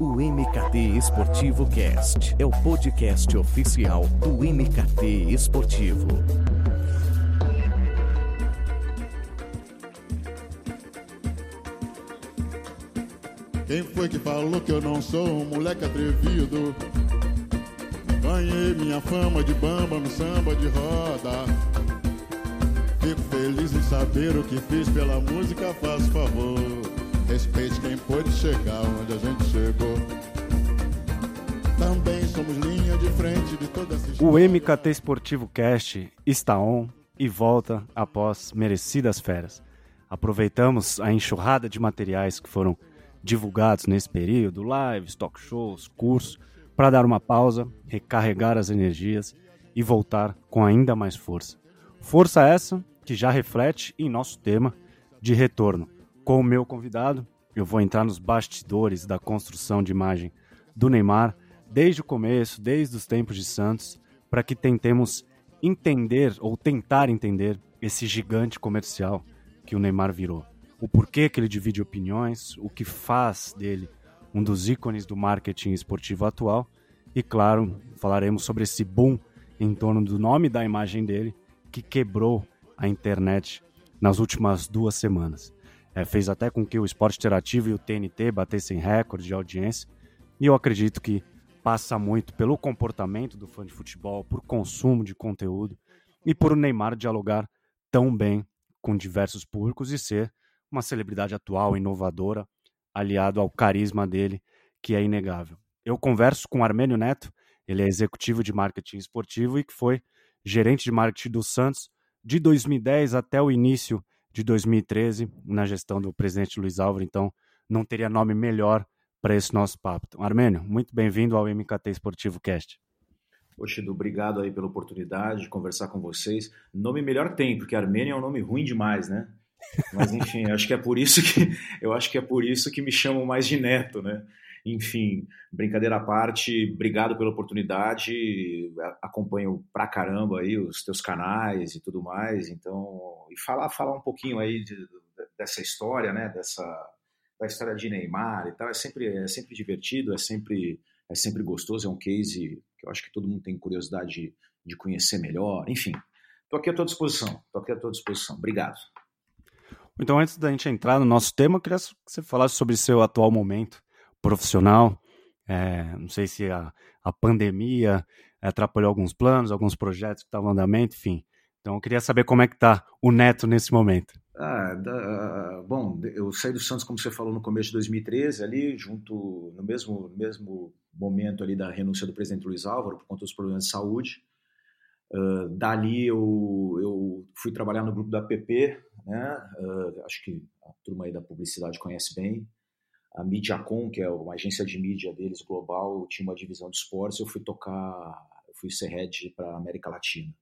O MKT Esportivo Cast é o podcast oficial do MKT Esportivo. Quem foi que falou que eu não sou um moleque atrevido? Ganhei minha fama de bamba no samba de roda. Fico feliz em saber o que fiz pela música, faz favor. Respeite quem pôde chegar onde a gente chegou. Também somos linha de frente de toda essa O MKT Esportivo Cast está on e volta após merecidas férias. Aproveitamos a enxurrada de materiais que foram divulgados nesse período, lives, talk shows, cursos, para dar uma pausa, recarregar as energias e voltar com ainda mais força. Força essa que já reflete em nosso tema de retorno. Com o meu convidado, eu vou entrar nos bastidores da construção de imagem do Neymar, desde o começo, desde os tempos de Santos, para que tentemos entender ou tentar entender esse gigante comercial que o Neymar virou. O porquê que ele divide opiniões, o que faz dele um dos ícones do marketing esportivo atual e, claro, falaremos sobre esse boom em torno do nome da imagem dele que quebrou a internet nas últimas duas semanas. É, fez até com que o esporte interativo e o TNT batessem recorde de audiência e eu acredito que passa muito pelo comportamento do fã de futebol, por consumo de conteúdo e por o Neymar dialogar tão bem com diversos públicos e ser uma celebridade atual, inovadora, aliado ao carisma dele, que é inegável. Eu converso com Armênio Neto, ele é executivo de marketing esportivo e que foi gerente de marketing do Santos de 2010 até o início de 2013, na gestão do presidente Luiz Álvaro, então não teria nome melhor para esse nosso papo. Então, Armênio, muito bem-vindo ao MKT Esportivo Cast. Edu, obrigado aí pela oportunidade de conversar com vocês. Nome melhor tem, porque Armênio é um nome ruim demais, né? Mas enfim, acho que é por isso que eu acho que é por isso que me chamam mais de Neto, né? Enfim, brincadeira à parte, obrigado pela oportunidade. Acompanho pra caramba aí os teus canais e tudo mais. Então, e falar falar um pouquinho aí de, dessa história, né? Dessa da história de Neymar e tal, é sempre é sempre divertido, é sempre é sempre gostoso, é um case que eu acho que todo mundo tem curiosidade de, de conhecer melhor. Enfim, estou aqui à tua disposição. Estou aqui à tua disposição. Obrigado. Então, antes da gente entrar no nosso tema, eu queria que você falasse sobre seu atual momento profissional. É, não sei se a, a pandemia atrapalhou alguns planos, alguns projetos que estavam em andamento, enfim. Então, eu queria saber como é que está o Neto nesse momento. Ah, da, bom, eu saí do Santos, como você falou, no começo de 2013, ali, junto, no mesmo, mesmo momento ali da renúncia do presidente Luiz Álvaro, por conta dos problemas de saúde. Uh, dali eu, eu fui trabalhar no grupo da PP, né? Uh, acho que a turma aí da publicidade conhece bem. A Mediacom, que é uma agência de mídia deles global, tinha uma divisão de esportes. Eu fui tocar, eu fui ser head para América Latina.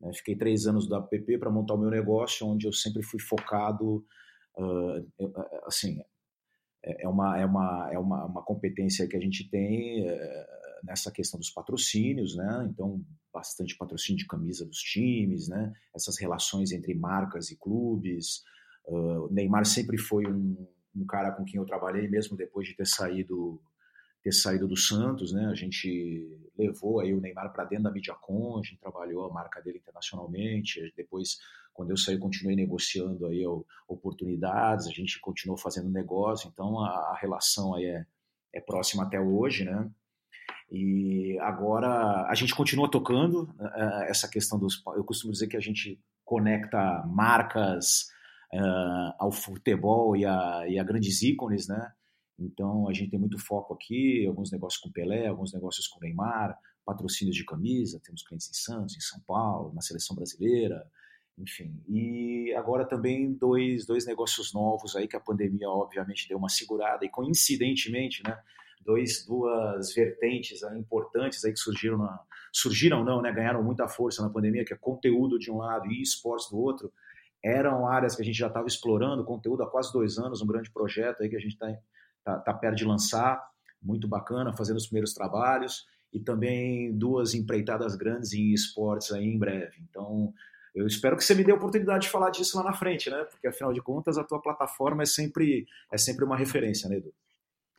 Né? Fiquei três anos da PP para montar o meu negócio, onde eu sempre fui focado, uh, assim, é, é uma, é uma, é uma, uma competência que a gente tem nessa questão dos patrocínios, né? Então, bastante patrocínio de camisa dos times, né? Essas relações entre marcas e clubes. Uh, Neymar sempre foi um, um, cara com quem eu trabalhei, mesmo depois de ter saído ter saído do Santos, né? A gente levou aí o Neymar para dentro da Mediacom, a gente trabalhou a marca dele internacionalmente. Depois, quando eu saí, continuei negociando aí oportunidades. A gente continuou fazendo negócio. Então, a, a relação aí é, é próxima até hoje, né? E agora a gente continua tocando uh, essa questão dos. Eu costumo dizer que a gente conecta marcas uh, ao futebol e a, e a, grandes ícones, né? Então a gente tem muito foco aqui, alguns negócios com Pelé, alguns negócios com Neymar, patrocínios de camisa, temos clientes em Santos, em São Paulo, na seleção brasileira, enfim. E agora também dois, dois negócios novos aí que a pandemia obviamente deu uma segurada e coincidentemente, né? dois, duas vertentes aí, importantes aí que surgiram, na, surgiram não, né, ganharam muita força na pandemia, que é conteúdo de um lado e esportes do outro, eram áreas que a gente já estava explorando, conteúdo há quase dois anos, um grande projeto aí que a gente está tá, tá perto de lançar, muito bacana, fazendo os primeiros trabalhos, e também duas empreitadas grandes em esportes aí em breve. Então, eu espero que você me dê a oportunidade de falar disso lá na frente, né? Porque afinal de contas a tua plataforma é sempre é sempre uma referência, né, Edu?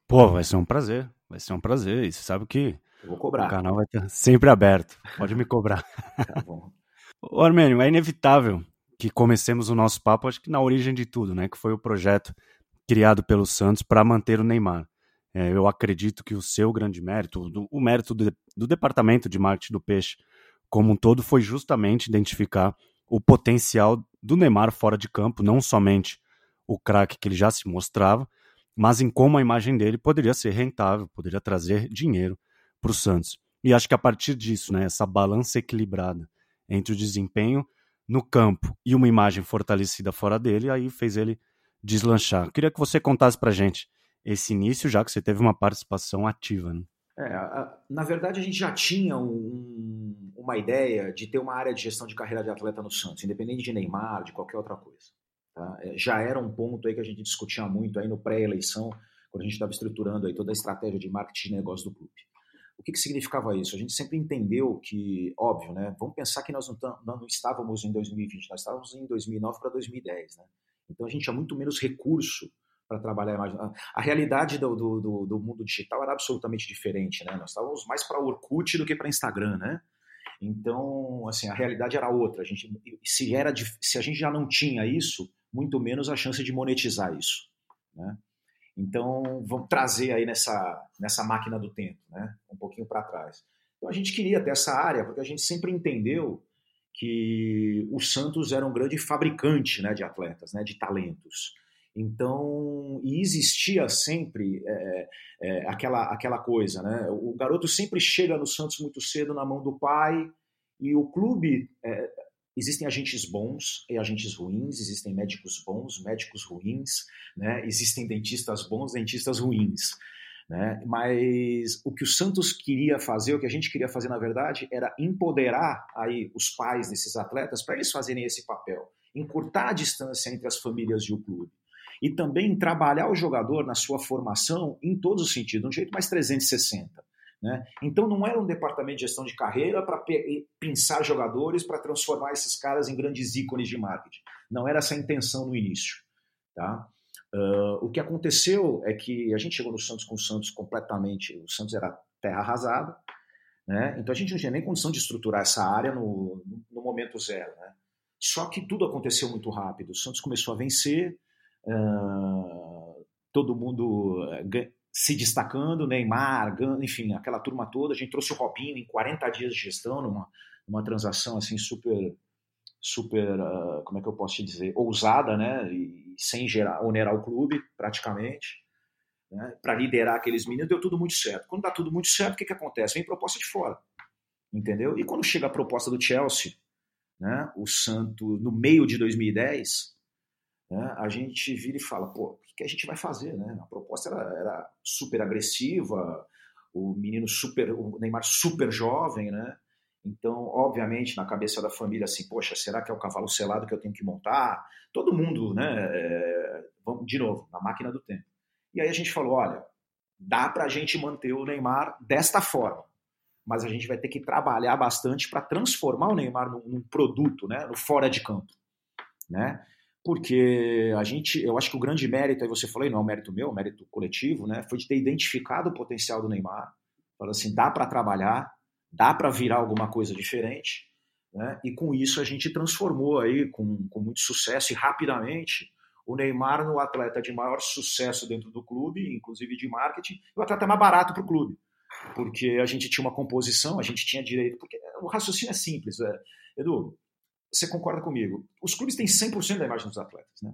Pô, vai ser um prazer. Vai ser um prazer. E você sabe que Eu vou cobrar. o canal vai estar sempre aberto. Pode me cobrar. Tá bom. Ô, Armênio, é inevitável que comecemos o nosso papo, acho que na origem de tudo, né? Que foi o projeto criado pelo Santos para manter o Neymar. É, eu acredito que o seu grande mérito, do- o mérito do, do departamento de marketing do Peixe como um todo, foi justamente identificar o potencial do Neymar fora de campo, não somente o craque que ele já se mostrava, mas em como a imagem dele poderia ser rentável, poderia trazer dinheiro para o Santos. E acho que a partir disso, né, essa balança equilibrada entre o desempenho no campo e uma imagem fortalecida fora dele, aí fez ele deslanchar. Queria que você contasse pra gente esse início, já que você teve uma participação ativa. Né? É, na verdade, a gente já tinha um- uma ideia de ter uma área de gestão de carreira de atleta no Santos, independente de Neymar, de qualquer outra coisa. tá? É, Já era um ponto aí que a gente discutia muito aí no pré-eleição, quando a gente estava estruturando aí toda a estratégia de marketing de negócio do clube. O que, que significava isso? A gente sempre entendeu que, óbvio, né? Vamos pensar que nós não, tam- não estávamos em 2020, nós estávamos em 2009 para 2010, né? Então a gente tinha muito menos recurso para trabalhar imagem. A, realidade do, do, do- do mundo digital era absolutamente diferente, né? Nós estávamos mais para Orkut do que para Instagram, né? Então, assim, a realidade era outra. A gente, se, era, se a gente já não tinha isso, muito menos a chance de monetizar isso, né? Então, vamos trazer aí nessa, nessa máquina do tempo, né? Um pouquinho para trás. Então, a gente queria ter essa área, porque a gente sempre entendeu que o Santos era um grande fabricante né, de atletas, né, de talentos. Então, e existia sempre é, é, aquela, aquela coisa, né? O garoto sempre chega no Santos muito cedo na mão do pai, e o clube. é, existem agentes bons e agentes ruins, existem médicos bons, médicos ruins, né? existem dentistas bons, dentistas ruins. Né? Mas o que o Santos queria fazer, o que a gente queria fazer, na verdade, era empoderar aí os pais desses atletas para eles fazerem esse papel, encurtar a distância entre as famílias e o clube. E também trabalhar o jogador na sua formação em todos os sentidos, de um jeito mais 360. Né? Então não era um departamento de gestão de carreira para pensar jogadores para transformar esses caras em grandes ícones de marketing. Não era essa a intenção no início. Tá? Uh, o que aconteceu é que a gente chegou no Santos com o Santos completamente. O Santos era terra arrasada, né? então a gente não tinha nem condição de estruturar essa área no, no momento zero. Né? Só que tudo aconteceu muito rápido. O Santos começou a vencer, uh, todo mundo se destacando, Neymar, enfim, aquela turma toda. A gente trouxe o Robinho em 40 dias de gestão, numa, numa transação assim super, super, uh, como é que eu posso te dizer, ousada, né? E sem gerar, onerar o clube, praticamente. Né? Para liderar aqueles meninos, deu tudo muito certo. Quando dá tudo muito certo, o que, que acontece? Vem proposta de fora, entendeu? E quando chega a proposta do Chelsea, né? O Santo, no meio de 2010, né? a gente vira e fala, pô, que a gente vai fazer, né? A proposta era, era, super agressiva, o menino super, o Neymar super jovem, né? Então, obviamente, na cabeça da família, assim, poxa, será que é o cavalo selado que eu tenho que montar? Todo mundo, né? É, vamos de novo na máquina do tempo. E aí a gente falou, olha, dá para a gente manter o Neymar desta forma, mas a gente vai ter que trabalhar bastante para transformar o Neymar num, num produto, né? No fora de campo, né? Porque a gente, eu acho que o grande mérito, aí você falou, não é um mérito meu, é mérito coletivo, né, foi de ter identificado o potencial do Neymar, falando assim, dá para trabalhar, dá para virar alguma coisa diferente, né, e com isso a gente transformou aí, com, com muito sucesso e rapidamente, o Neymar no atleta de maior sucesso dentro do clube, inclusive de marketing, e o atleta mais barato para o clube, porque a gente tinha uma composição, a gente tinha direito, porque o raciocínio é simples, é, Edu, você concorda comigo? Os clubes têm 100% da imagem dos atletas, né?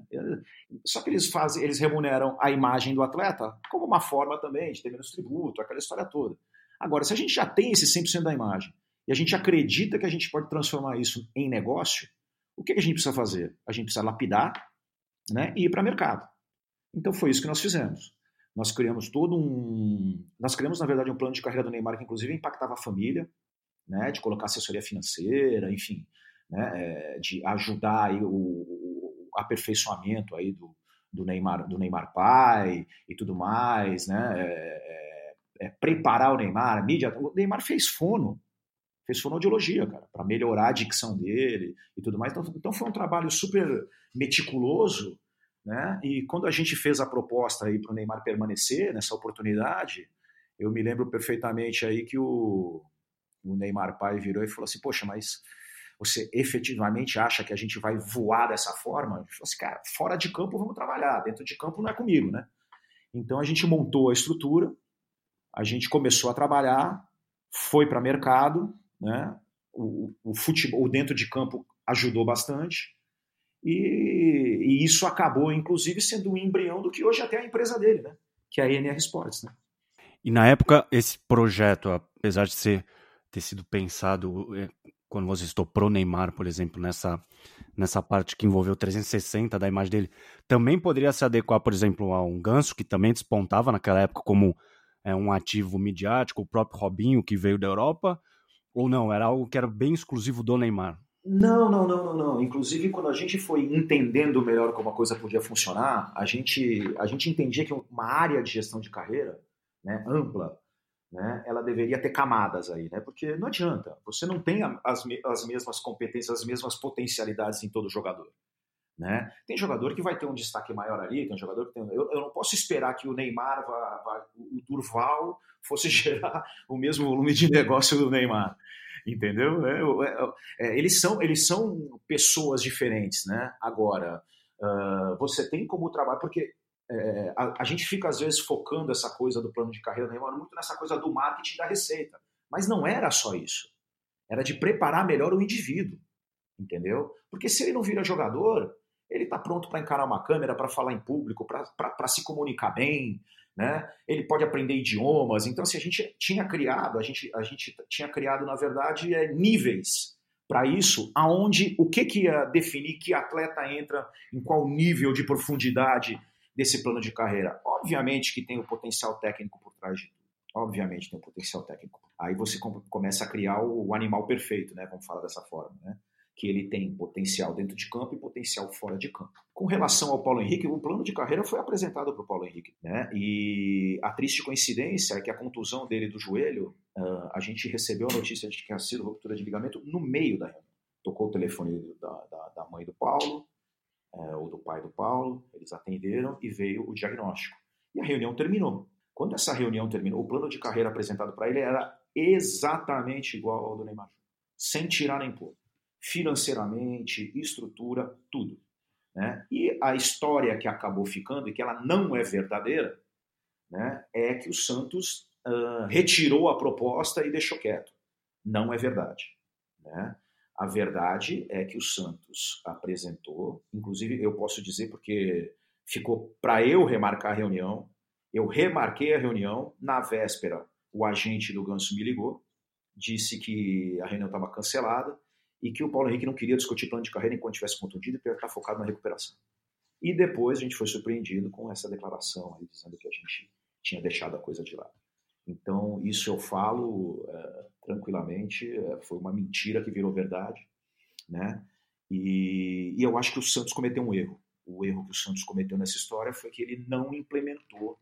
Só que eles fazem, eles remuneram a imagem do atleta como uma forma também de ter menos tributo, aquela história toda. Agora, se a gente já tem esse 100% da imagem e a gente acredita que a gente pode transformar isso em negócio, o que a gente precisa fazer? A gente precisa lapidar, né, e ir para o mercado. Então foi isso que nós fizemos. Nós criamos todo um, nós criamos na verdade um plano de carreira do Neymar que inclusive impactava a família, né, de colocar assessoria financeira, enfim, né, de ajudar aí o, o, aperfeiçoamento aí do, do, Neymar, do Neymar pai e tudo mais, né, é, é, preparar o Neymar, a mídia, o Neymar fez fono, fez fonoaudiologia, cara, para melhorar a dicção dele e tudo mais, então, então foi um trabalho super meticuloso, Né? E quando a gente fez a proposta aí para o Neymar permanecer nessa oportunidade, eu me lembro perfeitamente aí que o, o Neymar pai virou e falou assim: Poxa, mas você efetivamente acha que a gente vai voar dessa forma? Assim, cara, fora de campo vamos trabalhar, dentro de campo não é comigo, né? Então a gente montou a estrutura, a gente começou a trabalhar, foi para mercado, né? O, o futebol o dentro de campo ajudou bastante e, e, isso acabou inclusive sendo um embrião do que hoje até a empresa dele, né? Que é a NR Sports, né? E na época esse projeto, apesar de ser ter sido pensado é, quando você estoprou Neymar, por exemplo, nessa, nessa parte que envolveu 360 da imagem dele, também poderia se adequar, por exemplo, a um Ganso, que também despontava naquela época como é, um ativo midiático, o próprio Robinho, que veio da Europa, ou não? Era algo que era bem exclusivo do Neymar? Não, não, não, não, não. Inclusive, quando a gente foi entendendo melhor como a coisa podia funcionar, a gente, a gente entendia que uma área de gestão de carreira né, ampla né, ela deveria ter camadas aí, né? Porque não adianta, você não tem as, as mesmas competências, as mesmas potencialidades em todo jogador. Né? Tem jogador que vai ter um destaque maior ali, tem jogador que tem. Eu, eu não posso esperar que o Neymar, vá, vá, o Durval, fosse gerar o mesmo volume de negócio do Neymar. Entendeu? É, é, é, eles, são, eles são pessoas diferentes, né? Agora, uh, você tem como trabalhar, porque é, a, a, gente fica às vezes focando essa coisa do plano de carreira Neymar muito nessa coisa do marketing da receita. Mas não era só isso. Era de preparar melhor o indivíduo, entendeu? Porque se ele não vira jogador, ele está pronto para encarar uma câmera, para falar em público, para se comunicar bem, né? Ele pode aprender idiomas. Então, se assim, a gente tinha criado, a gente, a gente tinha criado, na verdade, é, níveis para isso, aonde o que, que ia definir que atleta entra em qual nível de profundidade desse plano de carreira? Obviamente que tem o potencial técnico por trás de tudo. Obviamente tem o potencial técnico. Aí você começa a criar o animal perfeito, né? Vamos falar dessa forma, né? Que ele tem potencial dentro de campo e potencial fora de campo. Com relação ao Paulo Henrique, o plano de carreira foi apresentado para o Paulo Henrique, né? E a triste coincidência é que a contusão dele do joelho, uh, a gente recebeu a notícia de que tinha sido ruptura de ligamento no meio da reunião. Tocou o telefone da, da, da mãe do Paulo, do pai do Paulo, eles atenderam e veio o diagnóstico. E a reunião terminou. Quando essa reunião terminou, o plano de carreira apresentado para ele era exatamente igual ao do Neymar, sem tirar nem pôr. Financeiramente, estrutura, tudo. Né? E a história que acabou ficando, e que ela não é verdadeira, né, é que o Santos uh, retirou a proposta e deixou quieto. Não é verdade. Né? A verdade é que o Santos apresentou, inclusive eu posso dizer porque ficou para eu remarcar a reunião, eu remarquei a reunião, na véspera o agente do Ganso me ligou, disse que a reunião estava cancelada e que o Paulo Henrique não queria discutir plano de carreira enquanto estivesse contundido, porque ele estar focado na recuperação. E depois a gente foi surpreendido com essa declaração aí, dizendo que a gente tinha deixado a coisa de lado. Então, isso eu falo é, tranquilamente, é, foi uma mentira que virou verdade, né? E, e, eu acho que o Santos cometeu um erro. O erro que o Santos cometeu nessa história foi que ele não implementou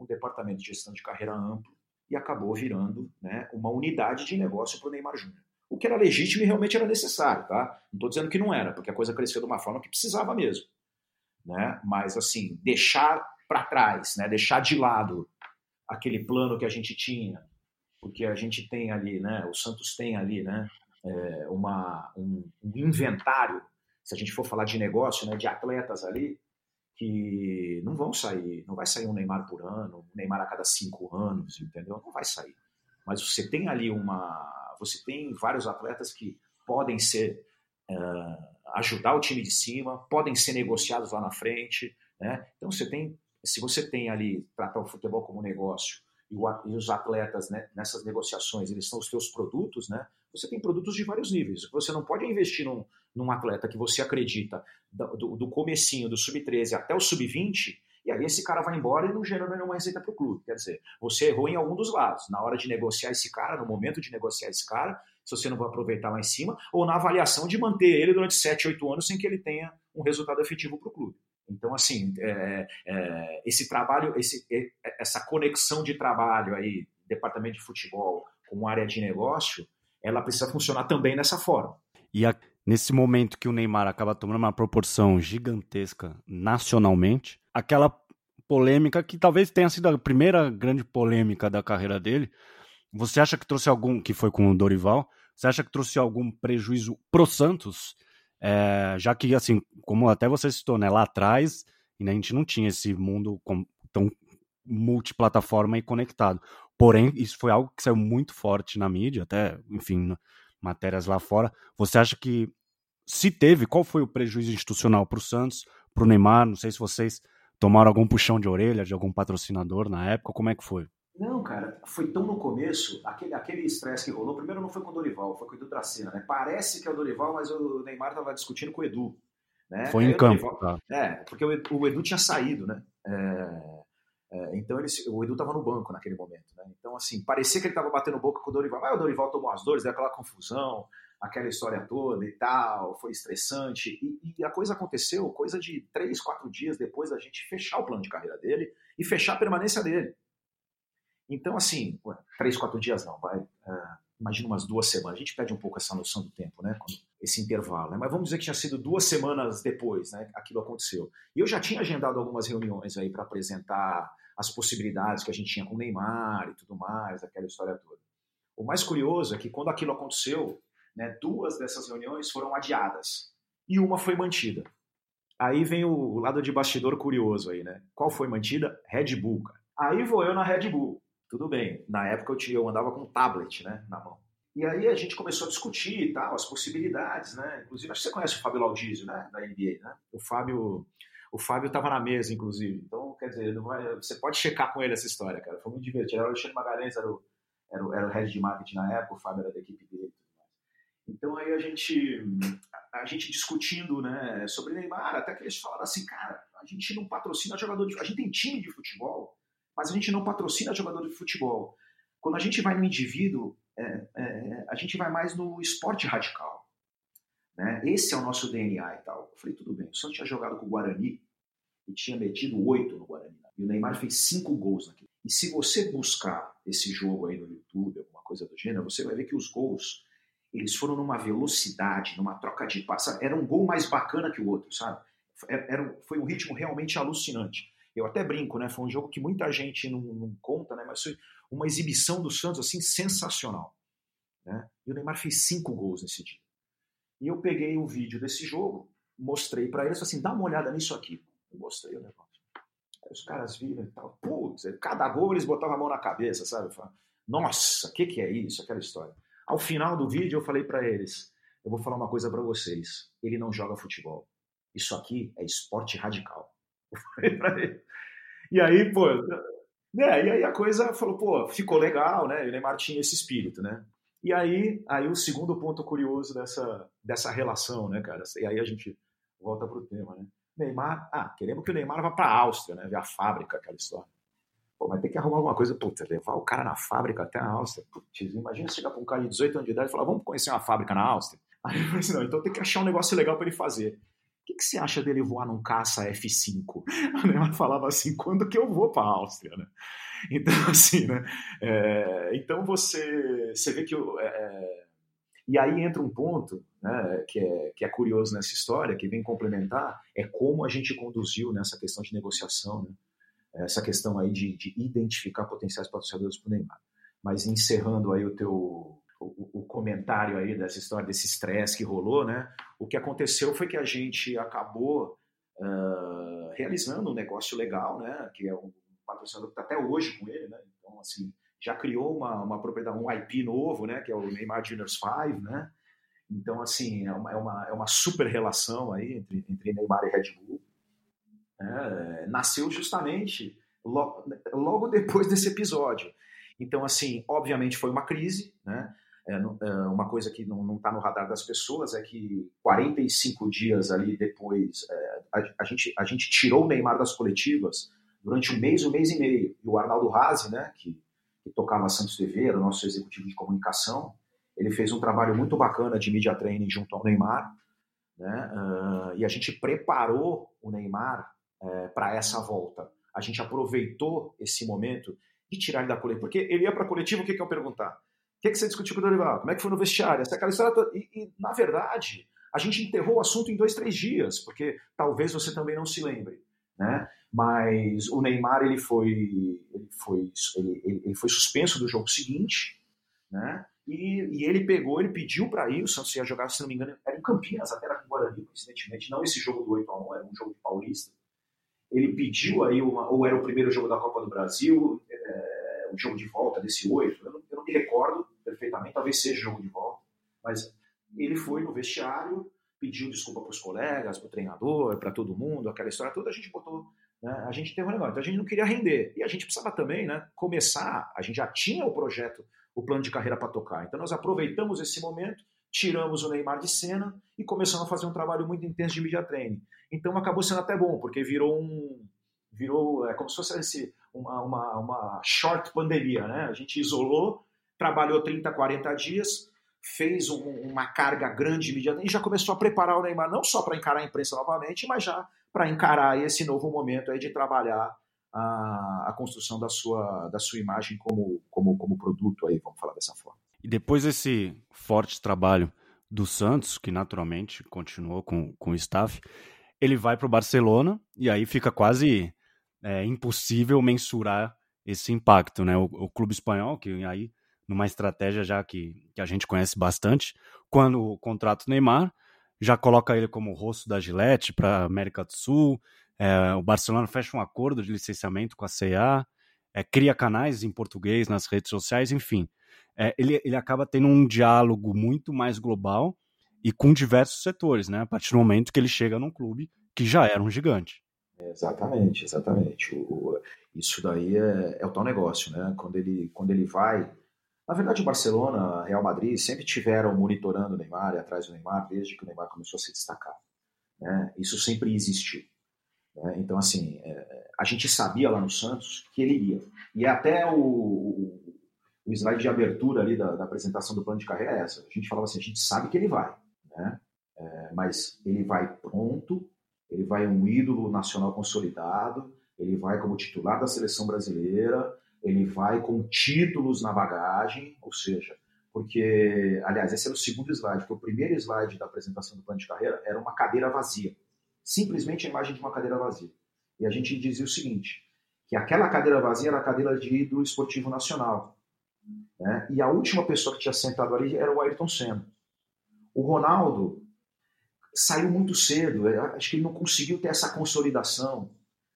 um departamento de gestão de carreira amplo e acabou virando né, uma unidade de negócio para o Neymar Júnior. O que era legítimo e realmente era necessário, tá? Não estou dizendo que não era, porque a coisa cresceu de uma forma que precisava mesmo, né? Mas assim, deixar para trás, né? Deixar de lado aquele plano que a gente tinha, porque a gente tem ali, né, o Santos tem ali, né, é, uma, um, um, inventário, se a gente for falar de negócio, né, de atletas ali, que não vão sair, não vai sair um Neymar por ano, um Neymar a cada cinco anos, entendeu? Não vai sair. Mas você tem ali uma, você tem vários atletas que podem ser uh, ajudar o time de cima, podem ser negociados lá na frente, né? Então você tem se você tem ali, tratar o futebol como negócio e, o, e os atletas né, nessas negociações, eles são os teus produtos, né? Você tem produtos de vários níveis. Você não pode investir num, num atleta que você acredita do, do comecinho, do sub-13 até o sub-20, e aí esse cara vai embora e não gera nenhuma receita para o clube. Quer dizer, você errou em algum dos lados. Na hora de negociar esse cara, no momento de negociar esse cara, se você não vai aproveitar lá em cima, ou na avaliação de manter ele durante 7, 8 anos sem que ele tenha um resultado efetivo para o clube. Então, assim, é, é, esse trabalho, esse, essa conexão de trabalho aí, departamento de futebol com área de negócio, ela precisa funcionar também nessa forma. E, a, nesse momento que o Neymar acaba tomando uma proporção gigantesca nacionalmente, aquela polêmica que talvez tenha sido a primeira grande polêmica da carreira dele. Você acha que trouxe algum, que foi com o Dorival, você acha que trouxe algum prejuízo pro Santos? É, já que, assim, como até você citou, né, lá atrás, a gente não tinha esse mundo com, tão multiplataforma e conectado. Porém, isso foi algo que saiu muito forte na mídia, até, enfim, matérias lá fora. Você acha que, se teve, qual foi o prejuízo institucional para o Santos, para o Neymar? Não sei se vocês tomaram algum puxão de orelha de algum patrocinador na época, como é que foi? Não, cara, foi tão no começo, aquele estresse que rolou, primeiro não foi com o Dorival, foi com o Edu Dracena, né? Parece que é o Dorival, mas o Neymar estava discutindo com o Edu. Né? Foi em campo. Dorival, tá. É, porque o Edu, o Edu tinha saído, né? É, é, então ele, o Edu estava no banco naquele momento, né? Então, assim, parecia que ele estava batendo boca com o Dorival. Ah, o Dorival tomou as dores, deu aquela confusão, aquela história toda e tal, foi estressante. E, e, a coisa aconteceu, coisa de três, quatro dias depois da gente fechar o plano de carreira dele e fechar a permanência dele. Então, assim, três, quatro dias não, vai. Uh, imagina umas duas semanas. A gente perde um pouco essa noção do tempo, né? Esse intervalo, né? Mas vamos dizer que tinha sido duas semanas depois, né? Aquilo aconteceu. E eu já tinha agendado algumas reuniões aí para apresentar as possibilidades que a gente tinha com o Neymar e tudo mais, aquela história toda. O mais curioso é que quando aquilo aconteceu, né, duas dessas reuniões foram adiadas e uma foi mantida. Aí vem o lado de bastidor curioso aí, né? Qual foi mantida? Red Bull, cara. Aí vou eu na Red Bull. Tudo bem. Na época eu, tinha, eu andava com um tablet, né, na mão. E aí a gente começou a discutir e tal, as possibilidades, né? Inclusive, acho que você conhece o Fábio Laudizio, né, da NBA, né? O Fábio, o Fábio estava na mesa, inclusive. Então, quer dizer, vai, você pode checar com ele essa história, cara. Foi muito divertido. Era o Alexandre Magalhães, era o, era o, era o head de marketing na época, o Fábio era da equipe dele. Então aí a gente, a gente discutindo, né, sobre Neymar, até que eles falaram assim, cara, a gente não patrocina jogador de, a gente tem time de futebol, mas a gente não patrocina jogador de futebol. Quando a gente vai no indivíduo, é, é, a gente vai mais no esporte radical. Né? Esse é o nosso DNA e tal. Eu falei, tudo bem. O Santos tinha jogado com o Guarani e tinha metido oito no Guarani. E o Neymar fez cinco gols naquele. E se você buscar esse jogo aí no YouTube, alguma coisa do gênero, você vai ver que os gols eles foram numa velocidade, numa troca de passa. Era um gol mais bacana que o outro, sabe? Era, foi um ritmo realmente alucinante. Eu até brinco, né? Foi um jogo que muita gente não, não conta, né? Mas foi uma exibição do Santos assim sensacional. Né? E o Neymar fez cinco gols nesse dia. E eu peguei o vídeo desse jogo, mostrei para eles assim, dá uma olhada nisso aqui. Eu mostrei o negócio. Aí os caras viram e tal. Putz, cada gol eles botavam a mão na cabeça, sabe? Nossa, o que, que é isso? Aquela história. Ao final do vídeo eu falei para eles, eu vou falar uma coisa para vocês. Ele não joga futebol. Isso aqui é esporte radical. E aí, pô, né? E aí a coisa falou, pô, ficou legal, né? E o Neymar tinha esse espírito, né? E aí, aí o segundo ponto curioso dessa, dessa relação, né, cara? E aí a gente volta pro tema, né? Neymar, ah, queremos que o Neymar vá para Áustria, né? Ver a fábrica, aquela história. Pô, mas tem que arrumar alguma coisa, puta, levar o cara na fábrica até a Áustria. Putz, imagina chegar para um cara de 18 anos de idade e falar, vamos conhecer uma fábrica na Áustria? Aí eu falei assim, não, então tem que achar um negócio legal para ele fazer. O que, que você acha dele voar num caça F5? A Neymar falava assim, quando que eu vou para a Áustria, né? Então, assim, né? É, então você, você vê que... É, é, e aí entra um ponto né, que, é, que é curioso nessa história, que vem complementar, é como a gente conduziu nessa questão de negociação, né? Essa questão aí de, de identificar potenciais patrocinadores para o Neymar. Mas encerrando aí o teu, o, o, comentário aí dessa história, desse estresse que rolou, né? O que aconteceu foi que a gente acabou uh, realizando um negócio legal, né? Que é um patrocinador que está até hoje com ele, né? Então, assim, já criou uma, uma propriedade, um IP novo, né? Que é o Neymar Juniors 5, né? Então, assim, é uma, é uma, é uma super relação aí entre, entre Neymar e Red Bull. É, nasceu justamente logo, logo depois desse episódio. Então, assim, obviamente foi uma crise, né? É, é, uma coisa que não está no radar das pessoas é que 45 dias ali depois, é, a, gente, a gente tirou o Neymar das coletivas durante um mês, um mês e meio. E o Arnaldo Razi, né, que, que tocava Santos TV, era o nosso executivo de comunicação, ele fez um trabalho muito bacana de media training junto ao Neymar, né, uh, e a gente preparou o Neymar para essa volta. A gente aproveitou esse momento de tirar ele da coletiva, porque ele ia para a coletiva, o que, que eu perguntar? Que, que você discutiu com o Dorival? Como é que foi no vestiário? Essa, aquela história toda. E, e, na verdade, A gente enterrou o assunto em dois, três dias, porque talvez você também não se lembre, né? Mas o Neymar ele foi, ele foi, ele, ele foi suspenso do jogo seguinte, né? E, e ele pegou, ele pediu para ir, o Santos ia jogar, se não me engano, era em Campinas, até era com o Guarani, coincidentemente, não esse jogo do 8 a 1 era um jogo de Paulista. Ele pediu aí, uma, ou era o primeiro jogo da Copa do Brasil, é, o jogo de volta desse 8, eu não, eu não me recordo perfeitamente, talvez seja jogo de volta, mas ele foi no vestiário, pediu desculpa para os colegas, para o treinador, para todo mundo, aquela história toda, a gente botou, né, a gente teve um negócio, então a gente não queria render, e a gente precisava também, né, começar, a gente já tinha o projeto, o plano de carreira para tocar, então nós aproveitamos esse momento, tiramos o Neymar de cena e começamos a fazer um trabalho muito intenso de media training. Então acabou sendo até bom, porque virou um, virou, é como se fosse esse, uma, uma, uma short pandemia, né, a gente isolou, trabalhou 30, 40 dias, fez um, uma carga grande imediatamente e já começou a preparar o Neymar não só para encarar a imprensa novamente, mas já para encarar esse novo momento aí de trabalhar a, a, construção da sua, da sua imagem como, como, como produto aí, vamos falar dessa forma. E depois desse forte trabalho do Santos, que naturalmente continuou com, com o staff, ele vai para o Barcelona e aí fica quase é, impossível mensurar esse impacto, né? O, o clube espanhol, que aí numa estratégia já que, que a gente conhece bastante. Quando o contrato Neymar, já coloca ele como rosto da Gillette para a América do Sul. É, o Barcelona fecha um acordo de licenciamento com a CA, é, cria canais em português nas redes sociais, enfim. É, ele, ele acaba tendo um diálogo muito mais global e com diversos setores, né? A partir do momento que ele chega num clube que já era um gigante. Exatamente, exatamente. O, isso daí é, é, o tal negócio, né? Quando ele, quando ele vai na verdade, o Barcelona, Real Madrid sempre tiveram monitorando o Neymar e atrás do Neymar desde que o Neymar começou a se destacar. Né? Isso sempre existiu. Né? Então, assim, é, a gente sabia lá no Santos que ele iria. E até o, o, o slide de abertura ali da, da, apresentação do plano de carreira é essa. A gente falava assim, a gente sabe que ele vai, né? É, mas ele vai pronto, ele vai um ídolo nacional consolidado, ele vai como titular da seleção brasileira, ele vai com títulos na bagagem, ou seja, porque, aliás, esse era o segundo slide, porque o primeiro slide da apresentação do plano de carreira era uma cadeira vazia, simplesmente a imagem de uma cadeira vazia. E a gente dizia o seguinte, que aquela cadeira vazia era a cadeira de ídolo esportivo nacional. Né? E a última pessoa que tinha sentado ali era o Ayrton Senna. O Ronaldo saiu muito cedo, acho que ele não conseguiu ter essa consolidação.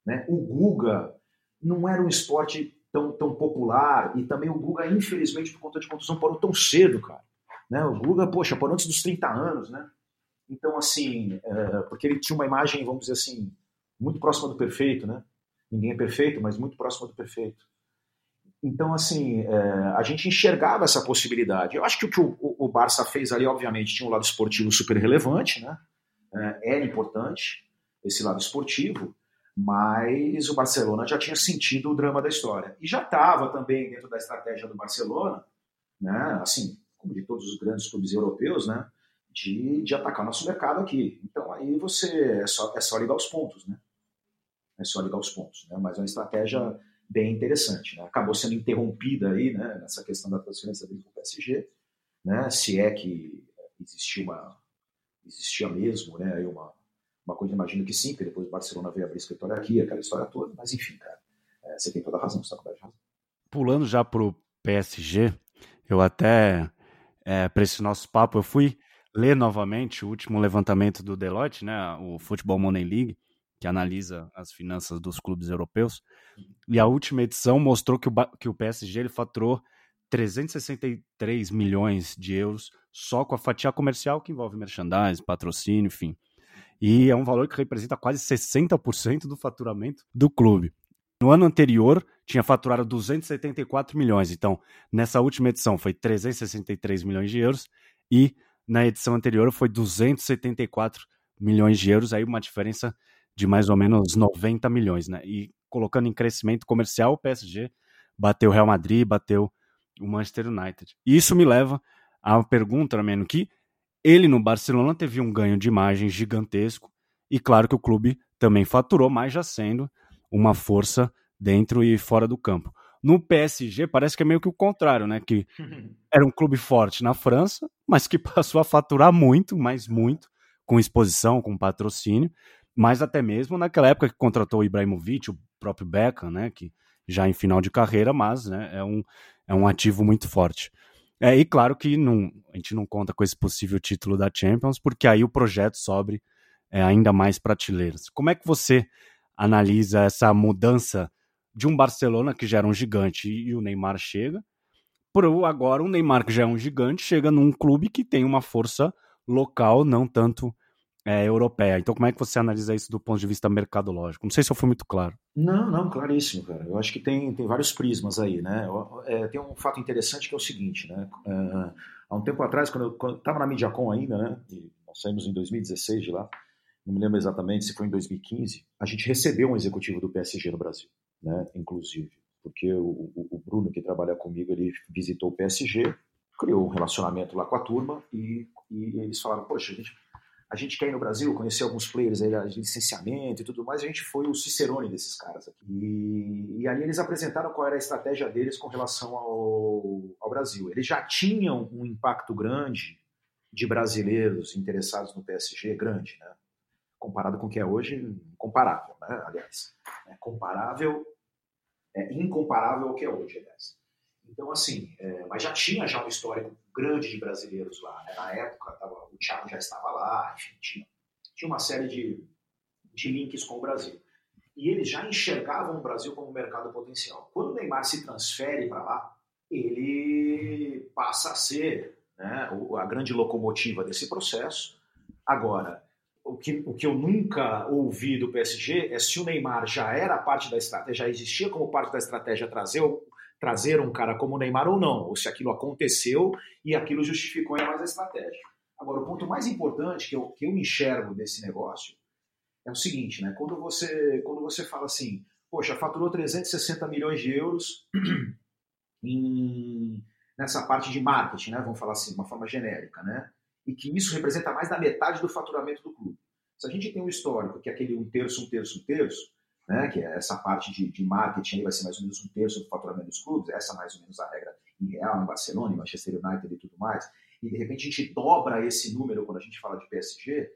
Né? O Guga não era um esporte tão, tão popular. E também o Guga, infelizmente, por conta de contusão, parou tão cedo, cara. Né? O Guga, poxa, parou antes dos 30 anos, né? Então, assim, é, porque ele tinha uma imagem, vamos dizer assim, muito próxima do perfeito, né? Ninguém é perfeito, mas muito próxima do perfeito. Então, assim, é, a gente enxergava essa possibilidade. Eu acho que o que o, o, Barça fez ali, obviamente, tinha um lado esportivo super relevante, né? É, era importante esse lado esportivo, mas o Barcelona já tinha sentido o drama da história. E já estava também dentro da estratégia do Barcelona, né, assim, como de todos os grandes clubes europeus, né, de, de atacar nosso mercado aqui. Então aí você é só, é só ligar os pontos, né? É só ligar os pontos, né? Mas é uma estratégia bem interessante, né? Acabou sendo interrompida aí, né, nessa questão da transferência dele para o PSG, né? Se é que existia uma existia mesmo, né, uma uma coisa, imagino que sim, porque depois o Barcelona veio abrir escritório aqui, aquela história toda, mas enfim, cara, é, você tem toda a razão, você está coberto de razão. Pulando já pro PSG, eu até, é, para esse nosso papo, eu fui ler novamente o último levantamento do Deloitte, né, o Football Money League, que analisa as finanças dos clubes europeus, e a última edição mostrou que o, que o PSG ele faturou 363 milhões de euros só com a fatia comercial que envolve merchandising, patrocínio, enfim e é um valor que representa quase 60% do faturamento do clube. No ano anterior, tinha faturado 274 milhões, então nessa última edição foi 363 milhões de euros e na edição anterior foi 274 milhões de euros, aí uma diferença de mais ou menos 90 milhões, né? E colocando em crescimento comercial, o PSG bateu o Real Madrid, bateu o Manchester United. E isso me leva a uma pergunta, Meno, que ele no Barcelona teve um ganho de imagem gigantesco e claro que o clube também faturou, mas já sendo uma força dentro e fora do campo. No PSG parece que é meio que o contrário, né? Que era um clube forte na França, mas que passou a faturar muito, mas muito, com exposição, com patrocínio, mas até mesmo naquela época que contratou o Ibrahimovic, o próprio Beckham, né, que já em final de carreira, mas né, é, um, é um ativo muito forte. É, e claro que não, a gente não conta com esse possível título da Champions, porque aí o projeto sobre é, ainda mais prateleiras. Como é que você analisa essa mudança de um Barcelona que já era um gigante e o Neymar chega, por agora o Neymar que já é um gigante chega num clube que tem uma força local, não tanto é, europeia. Então, como é que você analisa isso do ponto de vista mercadológico? Não sei se eu fui muito claro. Não, não, claríssimo, cara. Eu acho que tem, tem vários prismas aí, né? É, tem um fato interessante que é o seguinte, né? É, há um tempo atrás, quando eu estava na Mediacom ainda, né? E nós saímos em 2016 de lá, não me lembro exatamente se foi em 2015, a gente recebeu um executivo do PSG no Brasil, né? Inclusive, porque o, o, o Bruno, que trabalha comigo, ele visitou o PSG, criou um relacionamento lá com a turma e, e eles falaram, poxa, a gente a gente quer ir no Brasil, conhecer alguns players aí de licenciamento e tudo mais, a gente foi o cicerone desses caras aqui. E, e ali eles apresentaram qual era a estratégia deles com relação ao, ao Brasil. Eles já tinham um impacto grande de brasileiros interessados no PSG, grande, né? Comparado com o que é hoje, incomparável, né? Aliás, é comparável, é incomparável ao que é hoje, aliás. Então, assim, é, mas já tinha já um histórico grande de brasileiros lá. Né? Na época, tava, o Thiago já estava lá, enfim, tinha, tinha uma série de, de links com o Brasil. E eles já enxergavam o Brasil como um mercado potencial. Quando o Neymar se transfere para lá, ele passa a ser né, a grande locomotiva desse processo. Agora, o que, o que eu nunca ouvi do PSG é se o Neymar já era parte da estratégia, já existia como parte da estratégia trazer o, trazer um cara como o Neymar ou não, ou se aquilo aconteceu e aquilo justificou ainda mais a estratégia. Agora, o ponto mais importante que eu, que eu enxergo desse negócio é o seguinte, né? Quando você, quando você fala assim, poxa, faturou 360 milhões de euros em, nessa parte de marketing, né? Vamos falar assim, de uma forma genérica, né? E que isso representa mais da metade do faturamento do clube. Se a gente tem um histórico que é aquele um terço, um terço, um terço, né, que é essa parte de, de marketing vai ser mais ou menos um terço do faturamento dos clubes, essa mais ou menos a regra em Real, em Barcelona, em Manchester United e tudo mais, e de repente a gente dobra esse número quando a gente fala de PSG,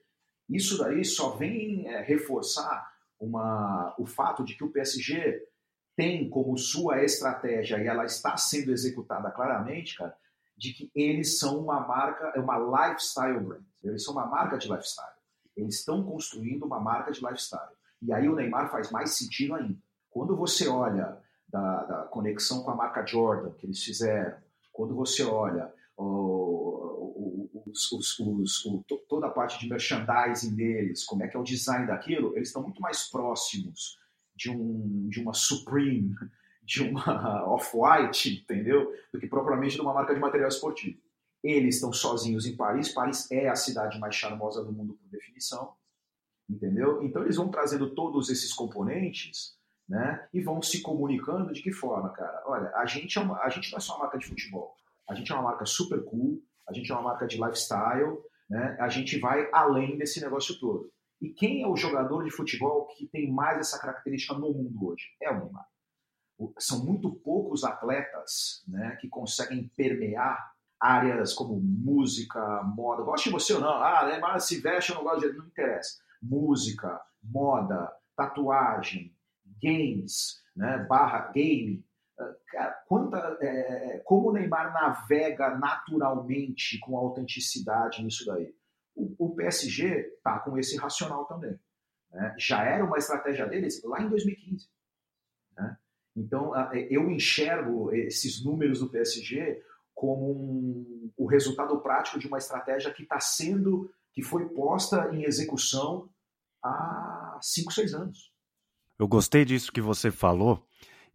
isso daí só vem é, reforçar uma, o fato de que o PSG tem como sua estratégia, e ela está sendo executada claramente, cara, de que eles são uma marca, é uma lifestyle brand. Eles são uma marca de lifestyle. Eles estão construindo uma marca de lifestyle. E aí o Neymar faz mais sentido ainda. Quando você olha da, da conexão com a marca Jordan que eles fizeram, quando você olha os, os, os, o, toda a parte de merchandising deles, como é que é o design daquilo, eles estão muito mais próximos de, um, de uma Supreme, de uma Off-White, entendeu? Do que propriamente de uma marca de material esportivo. Eles estão sozinhos em Paris. Paris é a cidade mais charmosa do mundo por definição entendeu? Então eles vão trazendo todos esses componentes, né? E vão se comunicando de que forma, cara? Olha, a gente, é uma, a gente não é só uma marca de futebol, a gente é uma marca super cool, a gente é uma marca de lifestyle, né? A gente vai além desse negócio todo. E quem é o jogador de futebol que tem mais essa característica no mundo hoje? É o Neymar. São muito poucos atletas né, que conseguem permear áreas como música, moda. Goste de você ou não? Ah, Neymar se veste, eu não gosto de. Não interessa música, moda, tatuagem, games, né, barra game. Ah, quanta, é, é, como o Neymar navega naturalmente com autenticidade nisso daí. O, o PSG tá com esse racional também. Né? Já era uma estratégia deles lá em 2015. Né? Então, eu enxergo esses números do PSG como um, o resultado prático de uma estratégia que está sendo, que foi posta em execução há 5, 6 anos. Eu gostei disso que você falou,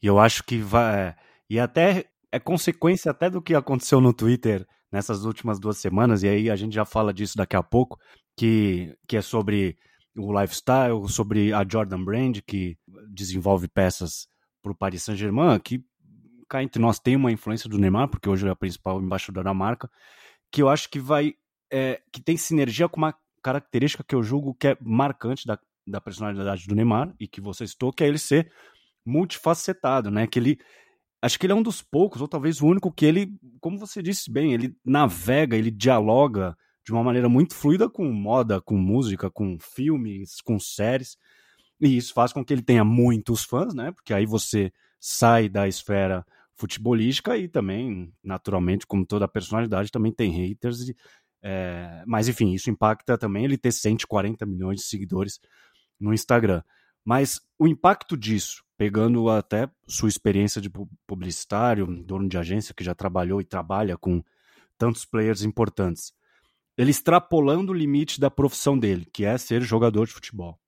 e eu acho que vai. E até é consequência até do que aconteceu no Twitter nessas últimas duas semanas, e aí a gente já fala disso daqui a pouco, que, que é sobre o lifestyle, sobre a Jordan Brand, que desenvolve peças para o Paris Saint-Germain, que cá entre nós tem uma influência do Neymar, porque hoje é o principal embaixador da marca, que eu acho que vai. É, que tem sinergia com uma característica que eu julgo que é marcante da, da personalidade do Neymar e que você citou, que é ele ser multifacetado, né? Que ele acho que ele é um dos poucos, ou talvez o único que ele, como você disse bem, ele navega, ele dialoga de uma maneira muito fluida com moda, com música, com filmes, com séries. E isso faz com que ele tenha muitos fãs, né? Porque aí você sai da esfera futebolística e também, naturalmente, como toda personalidade, também tem haters. E, é... Mas, enfim, isso impacta também ele ter 140 milhões de seguidores no Instagram. Mas o impacto disso, pegando até sua experiência de publicitário, dono de agência que já trabalhou e trabalha com tantos players importantes, ele extrapolando o limite da profissão dele, que é ser jogador de futebol.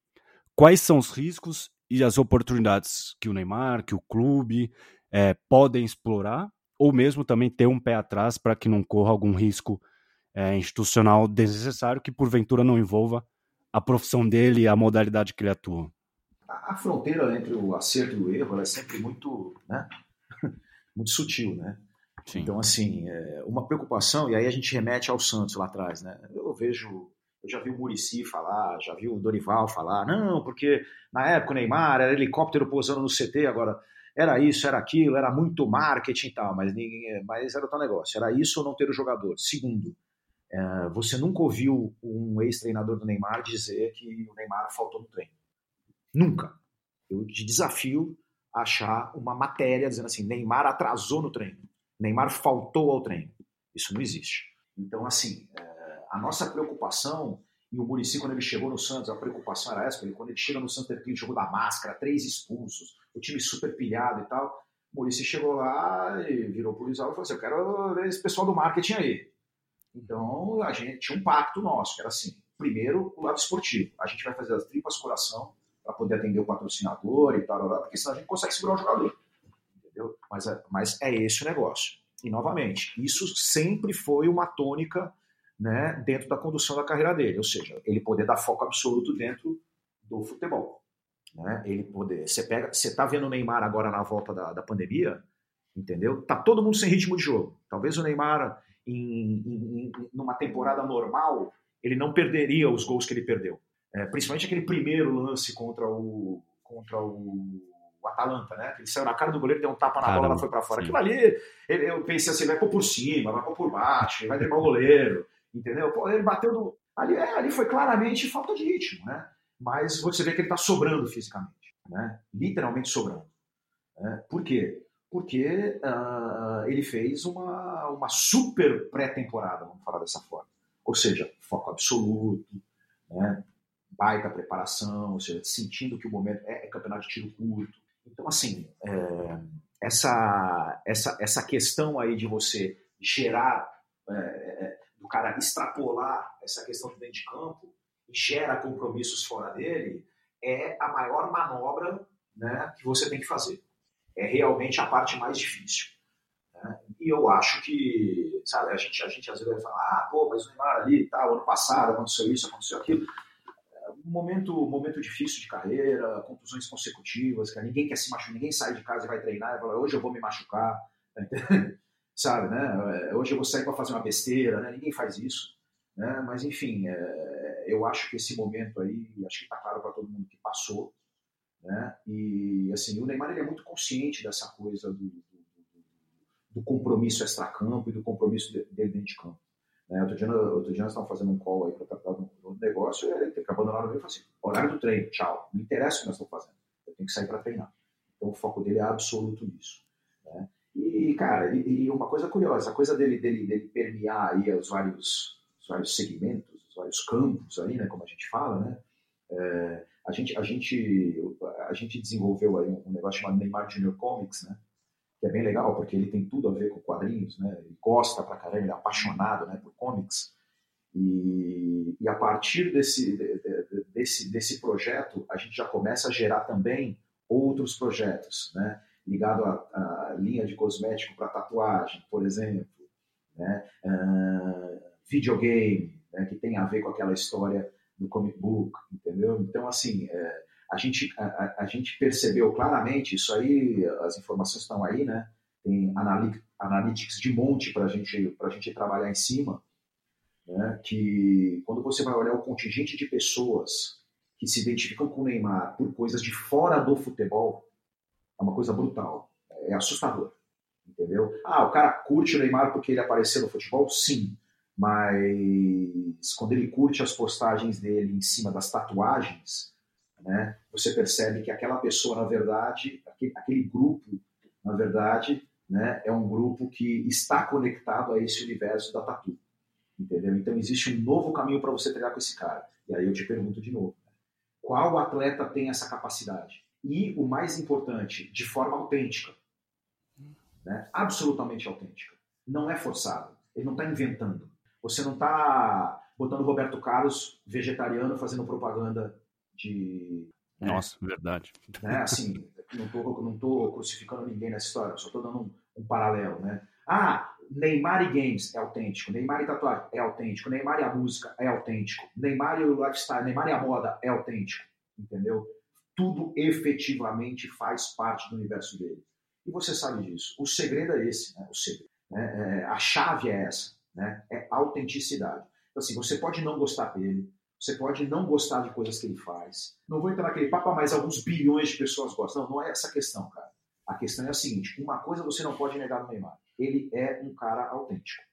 Quais são os riscos e as oportunidades que o Neymar, que o clube é, podem explorar, ou mesmo também ter um pé atrás para que não corra algum risco é, institucional desnecessário que porventura não envolva a profissão dele e a modalidade que ele atua? A, fronteira entre o acerto e o erro é sempre muito, né? muito sutil, né? Sim. Então, assim, é uma preocupação, e aí a gente remete ao Santos lá atrás, né? Eu vejo, eu já vi o Murici falar, já vi o Dorival falar, não, porque na época o Neymar era helicóptero pousando no CT, agora era isso, era aquilo, era muito marketing e tal, mas, ninguém, mas era o tal negócio, era isso ou não ter o jogador. Segundo, é, você nunca ouviu um ex-treinador do Neymar dizer que o Neymar faltou no treino. Nunca. Eu te desafio a achar uma matéria dizendo assim, Neymar atrasou no treino. Neymar faltou ao treino. Isso não existe. Então, assim, é, a nossa preocupação, e o Murici, quando ele chegou no Santos, a preocupação era essa, quando ele chega no Santos, ele jogou da máscara, três expulsos, o time super pilhado e tal. O Murici chegou lá e virou pro Luizal e falou assim: Eu quero ver esse pessoal do marketing aí. Então, a gente tinha um pacto nosso, que era assim: primeiro, o lado esportivo. A gente vai fazer as tripas coração para poder atender o patrocinador e tal, porque senão a gente consegue segurar o jogador entendeu? Mas é, mas é esse o negócio. E, novamente, isso sempre foi uma tônica né, dentro da condução da carreira dele, ou seja, ele poder dar foco absoluto dentro do futebol. Né? Ele poder. Você pega, você tá vendo o Neymar agora na volta da, da pandemia, entendeu? Tá todo mundo sem ritmo de jogo. Talvez o Neymar, em, em, numa temporada normal, ele não perderia os gols que ele perdeu. É, principalmente aquele primeiro lance contra o, contra o o Atalanta, né? Ele saiu na cara do goleiro, deu um tapa na Caramba, bola, ela foi para fora. Sim. Aquilo ali, ele, eu pensei assim, vai pôr por cima, vai pôr por baixo, vai driblar o goleiro, entendeu? Pô, ele bateu do... ali, é, ali foi claramente falta de ritmo, né? Mas você vê que ele está sobrando fisicamente, né? Literalmente sobrando. Né? Por quê? Porque uh, ele fez uma, uma super pré-temporada, vamos falar dessa forma. Ou seja, foco absoluto, né? baita preparação, ou seja, sentindo que o momento é, é campeonato de tiro curto, então, assim, é, essa, essa, essa questão aí de você gerar, é, é, do cara extrapolar essa questão dentro de campo e gera compromissos fora dele, é a maior manobra né, que você tem que fazer. É realmente a parte mais difícil. Né? E eu acho que, sabe, a gente, a gente às vezes vai falar, ah, pô, mas o Neymar ali, tal, ano passado aconteceu isso, aconteceu aquilo um momento, momento difícil de carreira, contusões consecutivas, que ninguém quer se machucar, ninguém sai de casa e vai treinar e fala, hoje eu vou me machucar, tá sabe, né? Hoje eu vou sair para fazer uma besteira, né? Ninguém faz isso, né? Mas enfim, é, eu acho que esse momento aí, acho que está claro para todo mundo que passou, né? E assim, o Neymar ele é muito consciente dessa coisa do, do, do compromisso extra-campo e do compromisso dele dentro de campo. Né? Outro, dia, outro dia nós estávamos fazendo um call aí para tratar do, do negócio e ele tem que abandonar no meio e falou assim: horário do treino, tchau. Não interessa o que nós estamos fazendo, eu tenho que sair para treinar. Então o foco dele é absoluto nisso. Né? E, cara, e, e, uma coisa curiosa, a coisa dele, dele, dele permear aí os vários, os vários segmentos, os vários campos aí, né, como a gente fala, né? É, a gente, a gente, a gente desenvolveu aí um negócio chamado Neymar Junior Comics, né? que é bem legal, porque ele tem tudo a ver com quadrinhos, né? Ele gosta pra caramba, ele é apaixonado né, por comics. E, e a partir desse, desse, desse projeto, a gente já começa a gerar também outros projetos, né? Ligado à, à linha de cosmético para tatuagem, por exemplo, né? Uh, videogame, né? que tem a ver com aquela história do comic book, entendeu? Então, assim, é, a gente, a, a, gente percebeu claramente, isso aí, as informações estão aí, né? Tem analytics de monte para gente, a gente trabalhar em cima, né? que quando você vai olhar o contingente de pessoas que se identificam com o Neymar por coisas de fora do futebol, é uma coisa brutal, é assustador, entendeu? Ah, o cara curte o Neymar porque ele apareceu no futebol? Sim, mas quando ele curte as postagens dele em cima das tatuagens, né, você percebe que aquela pessoa, na verdade, aquele, aquele grupo, na verdade, né, é um grupo que está conectado a esse universo da tatu. Entendeu? Então existe um novo caminho para você treinar com esse cara. E aí eu te pergunto de novo: né, qual atleta tem essa capacidade? E o mais importante, de forma autêntica. Né? Absolutamente autêntica. Não é forçado. Ele não está inventando. Você não está botando Roberto Carlos, vegetariano, fazendo propaganda de. Né? Nossa, verdade. Né? Assim, não estou não tô crucificando ninguém nessa história, só estou dando um, um, paralelo. Né? Ah, Neymar e games é autêntico, Neymar e tatuagem é autêntico, Neymar e a música é autêntico, Neymar e o lifestyle, Neymar e a moda é autêntico, entendeu? Tudo efetivamente faz parte do universo dele. E você sabe disso. O segredo é esse, né? O segredo, né? É, a chave é essa, né? É autenticidade. Então, assim, você pode não gostar dele, você pode não gostar de coisas que ele faz. Não vou entrar naquele papo, mas alguns bilhões de pessoas gostam. Não, não é essa a questão, cara. A questão é a seguinte: uma coisa você não pode negar no Neymar. Ele é um cara autêntico.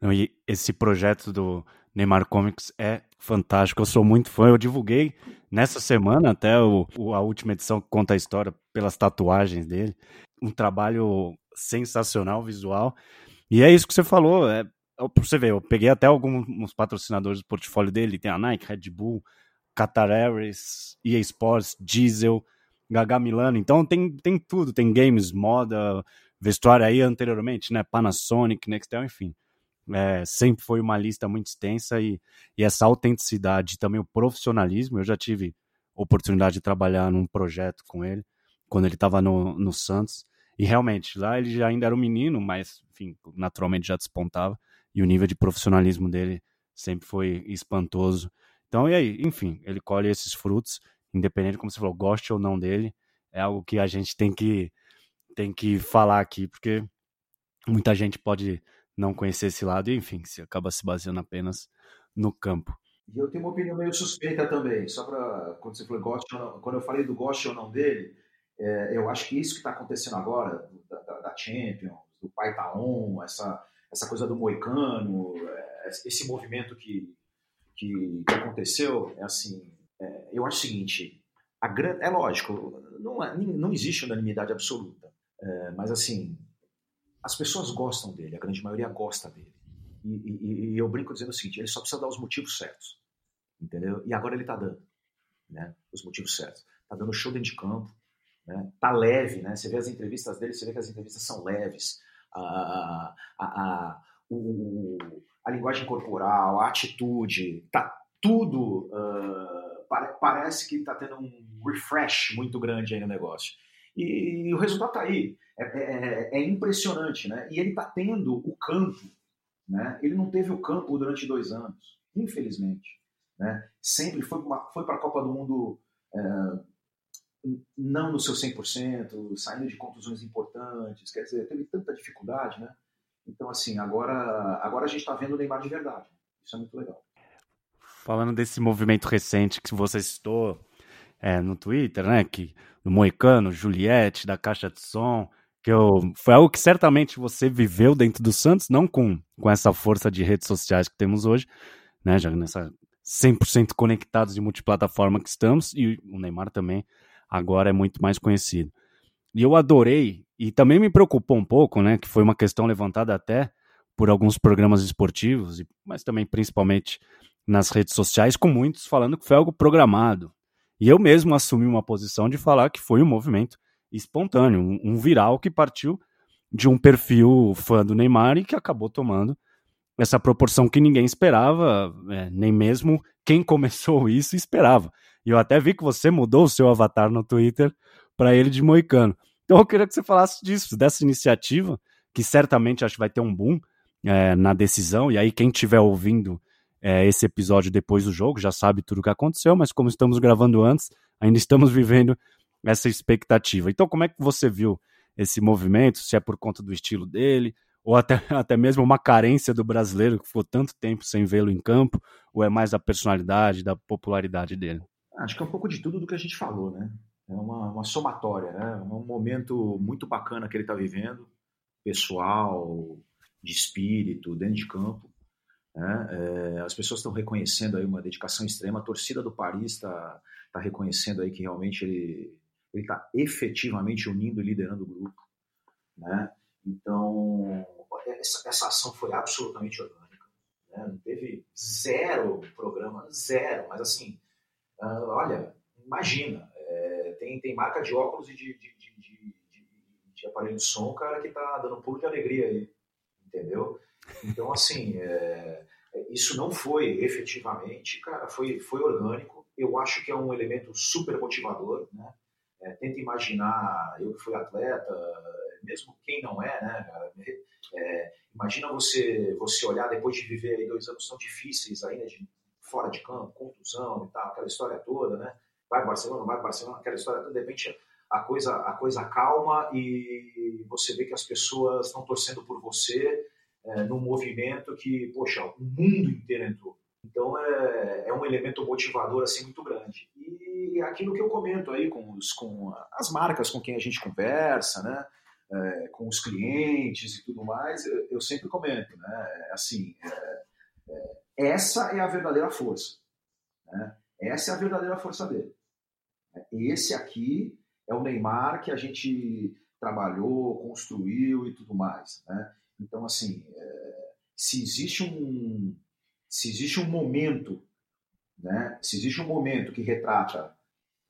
Não, e esse projeto do Neymar Comics é fantástico. Eu sou muito fã. Eu divulguei nessa semana até o, a última edição que conta a história pelas tatuagens dele. Um trabalho sensacional visual. E é isso que você falou. É, pra você ver, eu peguei até alguns patrocinadores do portfólio dele, tem a Nike, Red Bull, Qatar Airways, EA Sports, Diesel, Gaga Milano, então tem, tem tudo, tem games, moda, vestuário aí anteriormente, né, Panasonic, Nextel, enfim. É, sempre foi uma lista muito extensa e, e essa autenticidade, também o profissionalismo, eu já tive oportunidade de trabalhar num projeto com ele, quando ele estava no, no Santos, e realmente, lá ele já ainda era um menino, mas, enfim, naturalmente já despontava e o nível de profissionalismo dele sempre foi espantoso. Então, e aí? Enfim, ele colhe esses frutos, independente, como você falou, goste ou não dele, é algo que a gente tem que, tem que falar aqui, porque muita gente pode não conhecer esse lado e, enfim, se acaba se baseando apenas no campo. E eu tenho uma opinião meio suspeita também, só para quando você falou goste quando eu falei do goste ou não dele, é, eu acho que isso que está acontecendo agora, da, da, da Champions, do Pai Taon, essa essa coisa do moicano, é, esse movimento que, que, aconteceu, é assim, é, eu acho o seguinte, a gran... é lógico, não, é, não existe unanimidade absoluta, é, mas assim, as pessoas gostam dele, a grande maioria gosta dele. E, e, e, eu brinco dizendo o seguinte, ele só precisa dar os motivos certos, entendeu? E agora ele está dando, né, os motivos certos. Está dando show dentro de campo, né? Tá leve, né? Você vê as entrevistas dele, você vê que as entrevistas são leves a, a, a, o, a linguagem corporal, a atitude, tá tudo uh, parece que está tendo um refresh muito grande aí no negócio. E, e o resultado está aí. É, é, é, impressionante, né? E ele está tendo o campo, né? Ele não teve o campo durante dois anos, infelizmente. Né? Sempre foi, foi para a Copa do Mundo é, não no seu 100%, saindo de contusões importantes, quer dizer, teve tanta dificuldade, né? Então, assim, agora, agora a gente está vendo o Neymar de verdade. Isso é muito legal. Falando desse movimento recente que você citou é, no Twitter, né? Que, do Moicano, Juliette, da Caixa de Som, que eu, foi algo que certamente você viveu dentro do Santos, não com, com essa força de redes sociais que temos hoje, né? Já nessa 100% conectados de multiplataforma que estamos, e o Neymar também agora é muito mais conhecido. E eu adorei, e também me preocupou um pouco, né, que foi uma questão levantada até por alguns programas esportivos, mas também principalmente nas redes sociais, com muitos falando que foi algo programado. E eu mesmo assumi uma posição de falar que foi um movimento espontâneo, um, viral que partiu de um perfil fã do Neymar e que acabou tomando essa proporção que ninguém esperava, é, nem mesmo quem começou isso esperava. E eu até vi que você mudou o seu avatar no Twitter para ele de moicano. Então eu queria que você falasse disso, dessa iniciativa, que certamente acho que vai ter um boom é, na decisão. E aí, quem estiver ouvindo é, esse episódio depois do jogo já sabe tudo o que aconteceu, mas como estamos gravando antes, ainda estamos vivendo essa expectativa. Então, como é que você viu esse movimento? Se é por conta do estilo dele, ou até, até mesmo uma carência do brasileiro que ficou tanto tempo sem vê-lo em campo, ou é mais da personalidade, da popularidade dele? Acho que é um pouco de tudo do que a gente falou, né? É uma, uma somatória, né? É um momento muito bacana que ele está vivendo, pessoal, de espírito, dentro de campo. Né? É, as pessoas estão reconhecendo aí uma dedicação extrema. A torcida do Paris está tá reconhecendo aí que realmente ele está efetivamente unindo e liderando o grupo, né? Então essa, essa ação foi absolutamente orgânica, né? não teve zero programa, zero. Mas assim, uh, olha, imagina, é, tem tem marca de óculos e de, de, de, de, de aparelho de som, cara, que está dando um pulo de alegria aí, entendeu? Então, assim, é, isso não foi efetivamente, cara, foi, foi orgânico. Eu acho que é um elemento super motivador, né? É, tenta imaginar, eu que fui atleta, mesmo quem não é, né, cara? É, imagina você você olhar depois de viver dois anos tão difíceis aí, né, de fora de campo, contusão e tal, aquela história toda, né? Vai Barcelona, vai Barcelona, aquela história toda, de repente a coisa a coisa calma e você vê que as pessoas estão torcendo por você é, num movimento que, poxa, o mundo inteiro entrou. Então é, é um elemento motivador assim muito grande. E aquilo que eu comento aí com, os, com as marcas com quem a gente conversa, né? É, com os clientes e tudo mais, eu, eu sempre comento, né? Assim, é, é, essa é a verdadeira força. Né? Essa é a verdadeira força dele. Esse aqui é o Neymar que a gente trabalhou, construiu e tudo mais. Né? Então, assim, é, se existe um se existe um momento, né? Se existe um momento que retrata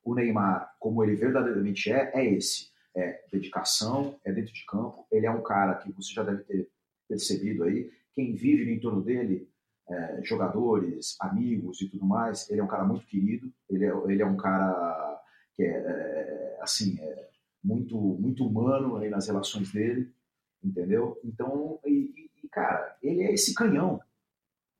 o Neymar como ele verdadeiramente é, é esse. É dedicação, é dentro de campo. Ele é um cara que você já deve ter percebido aí. Quem vive no entorno dele, é, jogadores, amigos e tudo mais, ele é um cara muito querido. Ele é, ele é um cara que é, é assim, é muito, muito humano aí nas relações dele entendeu? Então, e, e, cara, ele é esse canhão,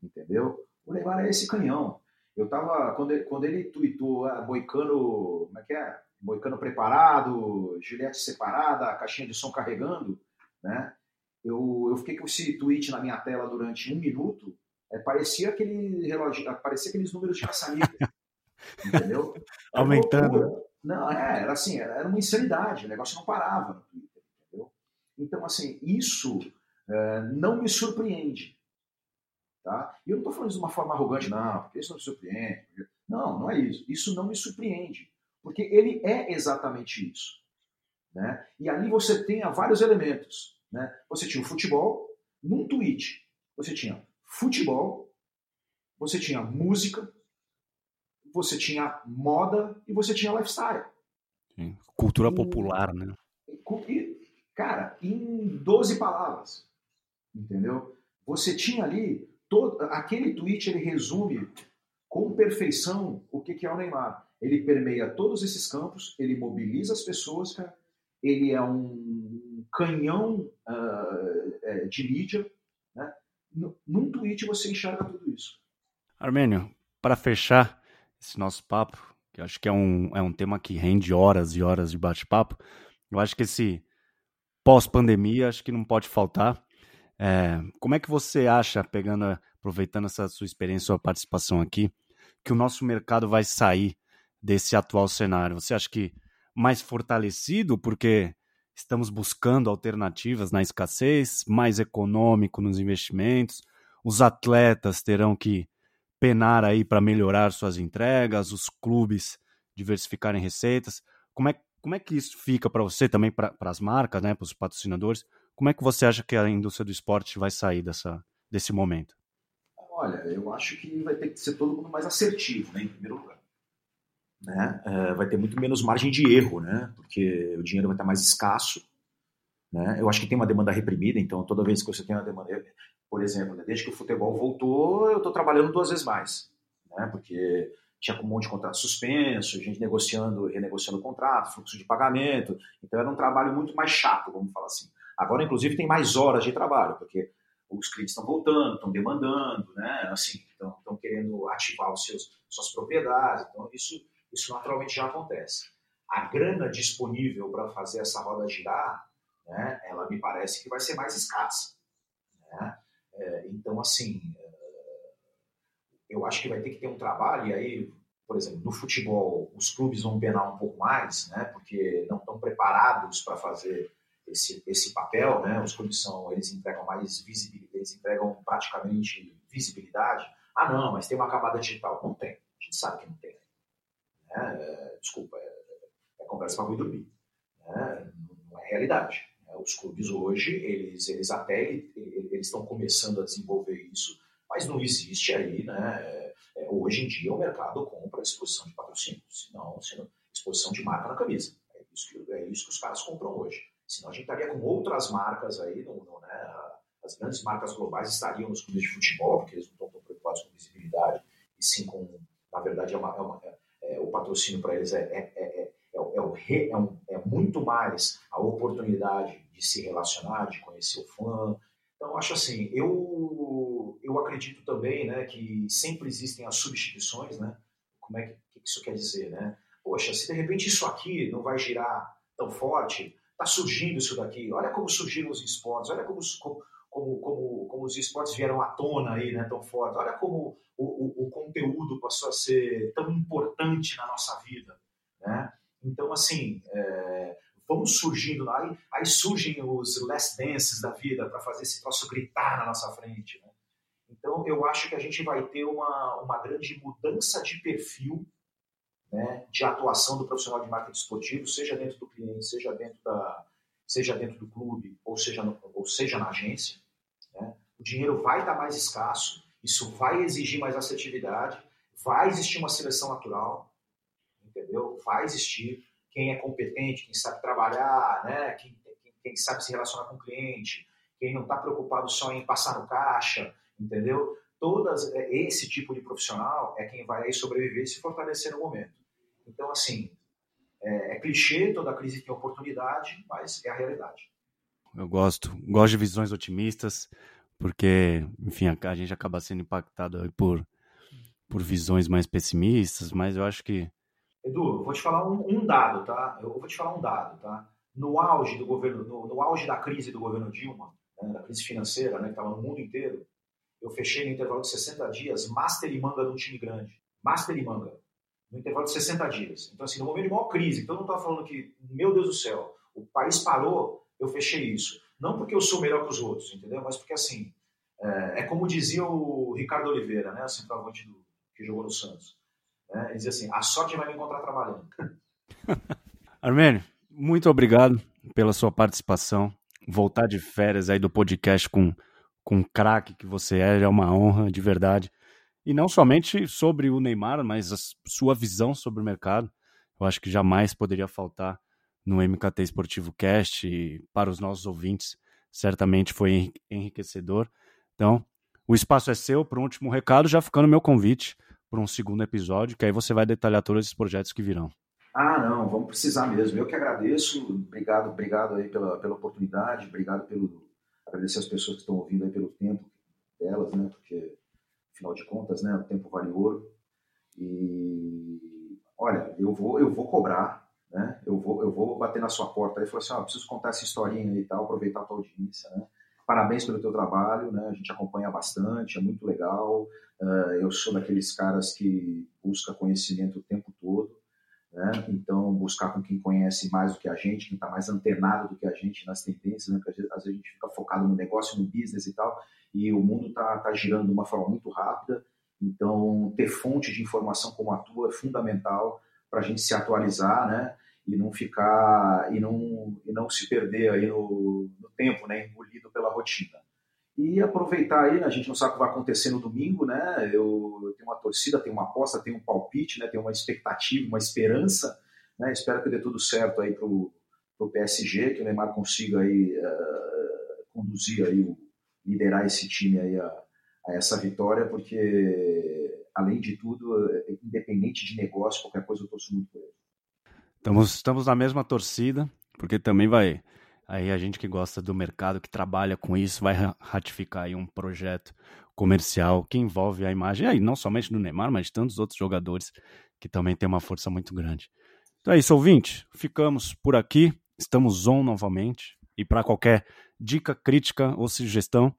entendeu? O Neymar é esse canhão. Eu tava, quando ele, quando ele tweetou, ah, boicano, como é que é? Boicano preparado, gilete separada, caixinha de som carregando, né? Eu, eu fiquei com esse tweet na minha tela durante um minuto, é, parecia aquele relógio, parecia aqueles números de caçaneta, entendeu? Aumentando. Não, é, era assim, era uma insanidade, o negócio não parava no Twitter. Então, assim, isso é, não me surpreende. Tá? E eu não estou falando isso de uma forma arrogante, não, porque isso não me surpreende. Não, não é isso. Isso não me surpreende. Porque ele é exatamente isso. Né? E ali você tem vários elementos. Né? Você tinha o futebol, num tweet, você tinha futebol, você tinha música, você tinha moda e você tinha lifestyle. Sim. Cultura popular, né? E, Cara, em 12 palavras. Entendeu? Você tinha ali. Todo, aquele tweet ele resume com perfeição o que, que é o Neymar. Ele permeia todos esses campos, ele mobiliza as pessoas, cara. Ele é um canhão uh, de mídia. Né? Num tweet você enxerga tudo isso. Armênio, para fechar esse nosso papo, que acho que é um, é um tema que rende horas e horas de bate-papo, eu acho que esse pós-pandemia, acho que não pode faltar. É, como é que você acha, pegando, aproveitando essa sua experiência, sua participação aqui, que o nosso mercado vai sair desse atual cenário? Você acha que mais fortalecido, porque estamos buscando alternativas na escassez, mais econômico nos investimentos, os atletas terão que penar aí para melhorar suas entregas, os clubes diversificarem receitas. Como é, como é que isso fica para você também, para as marcas, né, para os patrocinadores? Como é que você acha que a indústria do esporte vai sair dessa, desse momento? Olha, eu acho que vai ter que ser todo mundo mais assertivo, né, em primeiro lugar. Né? É, vai ter muito menos margem de erro, né? porque o dinheiro vai estar mais escasso. Né? Eu acho que tem uma demanda reprimida, então toda vez que você tem uma demanda. Por exemplo, né, desde que o futebol voltou, eu estou trabalhando duas vezes mais. Né? Porque tinha um monte de contrato suspenso, gente negociando, renegociando o contrato, fluxo de pagamento. Então era um trabalho muito mais chato, vamos falar assim. Agora, inclusive, tem mais horas de trabalho, porque os clientes estão voltando, estão demandando, né? Assim, estão, estão querendo ativar os seus suas propriedades. Então isso isso naturalmente já acontece. A grana disponível para fazer essa roda girar, né? Ela me parece que vai ser mais escassa, né? É, então assim eu acho que vai ter que ter um trabalho, e aí, por exemplo, no futebol, os clubes vão penar um pouco mais, né, porque não estão preparados para fazer esse, esse papel, né, os clubes são, eles entregam mais visibilidade, eles entregam praticamente visibilidade. Ah, não, mas tem uma camada digital. Não tem. A gente sabe que não tem. Né? É, desculpa, é, é conversa para dormir. Né? Não é realidade. Né? Os clubes hoje, eles, eles até eles estão começando a desenvolver isso, mas não existe aí, né? É, hoje em dia o mercado compra exposição de patrocínio, senão, senão exposição de marca na camisa. É isso que, é isso que os caras compram hoje. Senão a gente estaria com outras marcas aí, né? as grandes marcas globais estariam nos clubes de futebol, porque eles não estão tão preocupados com visibilidade, e sim com, na verdade, é uma, é uma, é, o patrocínio para eles é, é, é, é, o re, é, um, é muito mais a oportunidade de se relacionar, de conhecer o fã. Então, acho assim, eu, eu acredito também né, que sempre existem as substituições, né? Como é que, que isso quer dizer, né? Poxa, se de repente isso aqui não vai girar tão forte, está surgindo isso daqui. Olha como surgiram os esportes, olha como, como, como, como, os esportes vieram à tona aí, né, tão forte. Olha como o, o, o, conteúdo passou a ser tão importante na nossa vida, né? Então, assim, é, vamos surgindo, aí, aí surgem os last dances da vida para fazer esse troço gritar na nossa frente, né? Então, eu acho que a gente vai ter uma, uma grande mudança de perfil né, de atuação do profissional de marketing esportivo, seja dentro do cliente, seja dentro da, seja dentro do clube ou seja, no, ou seja na agência. Né? O dinheiro vai estar mais escasso, isso vai exigir mais assertividade, vai existir uma seleção natural, entendeu? Vai existir quem é competente, quem sabe trabalhar, né? quem, quem, quem sabe se relacionar com o cliente, quem não está preocupado só em passar no caixa, entendeu? Todas, é, esse tipo de profissional é quem vai sobreviver e se fortalecer no momento. Então, assim, é, é clichê, toda crise tem oportunidade, mas é a realidade. Eu gosto, gosto de visões otimistas, porque, enfim, a, a gente acaba sendo impactado por, por visões mais pessimistas, mas eu acho que. Edu, eu vou te falar um, um dado, tá? Eu vou te falar um dado, tá? No auge do governo, no, no auge da crise do governo Dilma, né, da crise financeira, né, que estava no mundo inteiro, eu fechei no intervalo de 60 dias master e manga de um time grande. Master e manga no intervalo de 60 dias. Então, assim, no momento de maior crise, então eu não estava falando que, meu Deus do céu, o país parou, eu fechei isso. Não porque eu sou melhor que os outros, entendeu? Mas porque, assim, é, é como dizia o Ricardo Oliveira, né, centroavante do, que jogou no Santos. Né? Ele dizia assim, a sorte vai me encontrar trabalhando. Armênio, muito obrigado pela sua participação. Voltar de férias aí do podcast com, com um craque que você é, é uma honra, de verdade. E não somente sobre o Neymar, mas a sua visão sobre o mercado. Eu acho que jamais poderia faltar no MKT Esportivo Cast e para os nossos ouvintes. Certamente foi enriquecedor. Então, o espaço é seu para um último recado, já ficando meu convite para um segundo episódio, que aí você vai detalhar todos esses projetos que virão. Ah, não, vamos precisar mesmo. Eu que agradeço. Obrigado, obrigado aí pela, pela oportunidade, obrigado pelo agradecer as pessoas que estão ouvindo aí pelo tempo delas, né? Porque afinal de contas, né, o tempo vale ouro. E olha, eu vou, eu vou cobrar, né? Eu vou, eu vou bater na sua porta e falar assim, ó, preciso contar essa historinha e tal, aproveitar a tua audiência, né? Parabéns pelo teu trabalho, né? A gente acompanha bastante, é muito legal. Uh, eu sou daqueles caras que busca conhecimento o tempo todo, né? Então, buscar com quem conhece mais do que a gente, quem está mais antenado do que a gente nas tendências, né? Porque às vezes, às vezes a gente fica focado no negócio, no business e tal, e o mundo está tá girando de uma forma muito rápida. Então, ter fonte de informação como a tua é fundamental para a gente se atualizar, né? E não ficar e não e não se perder aí no, no tempo, né? Engolido pela rotina. E aproveitar aí, né? a gente não sabe o que vai acontecer no domingo, né? Eu, tenho uma torcida, tenho uma aposta, tenho um palpite, né? Tenho uma expectativa, uma esperança, né? Espero que dê tudo certo aí pro pro PSG, que o Neymar consiga aí uh, conduzir aí o liderar esse time aí a, a essa vitória, porque, além de tudo, independente de negócio, qualquer coisa eu torço muito por ele. Estamos, estamos na mesma torcida, porque também vai. Aí a gente que gosta do mercado, que trabalha com isso, vai ratificar aí um projeto comercial que envolve a imagem, aí não somente do Neymar, mas de tantos outros jogadores que também tem uma força muito grande. Então é isso, ouvinte. Ficamos por aqui. Estamos on novamente. E para qualquer dica, crítica ou sugestão,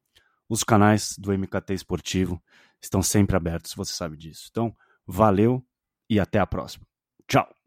os canais do MKT Esportivo estão sempre abertos, você sabe disso. Então, valeu e até a próxima. Tchau!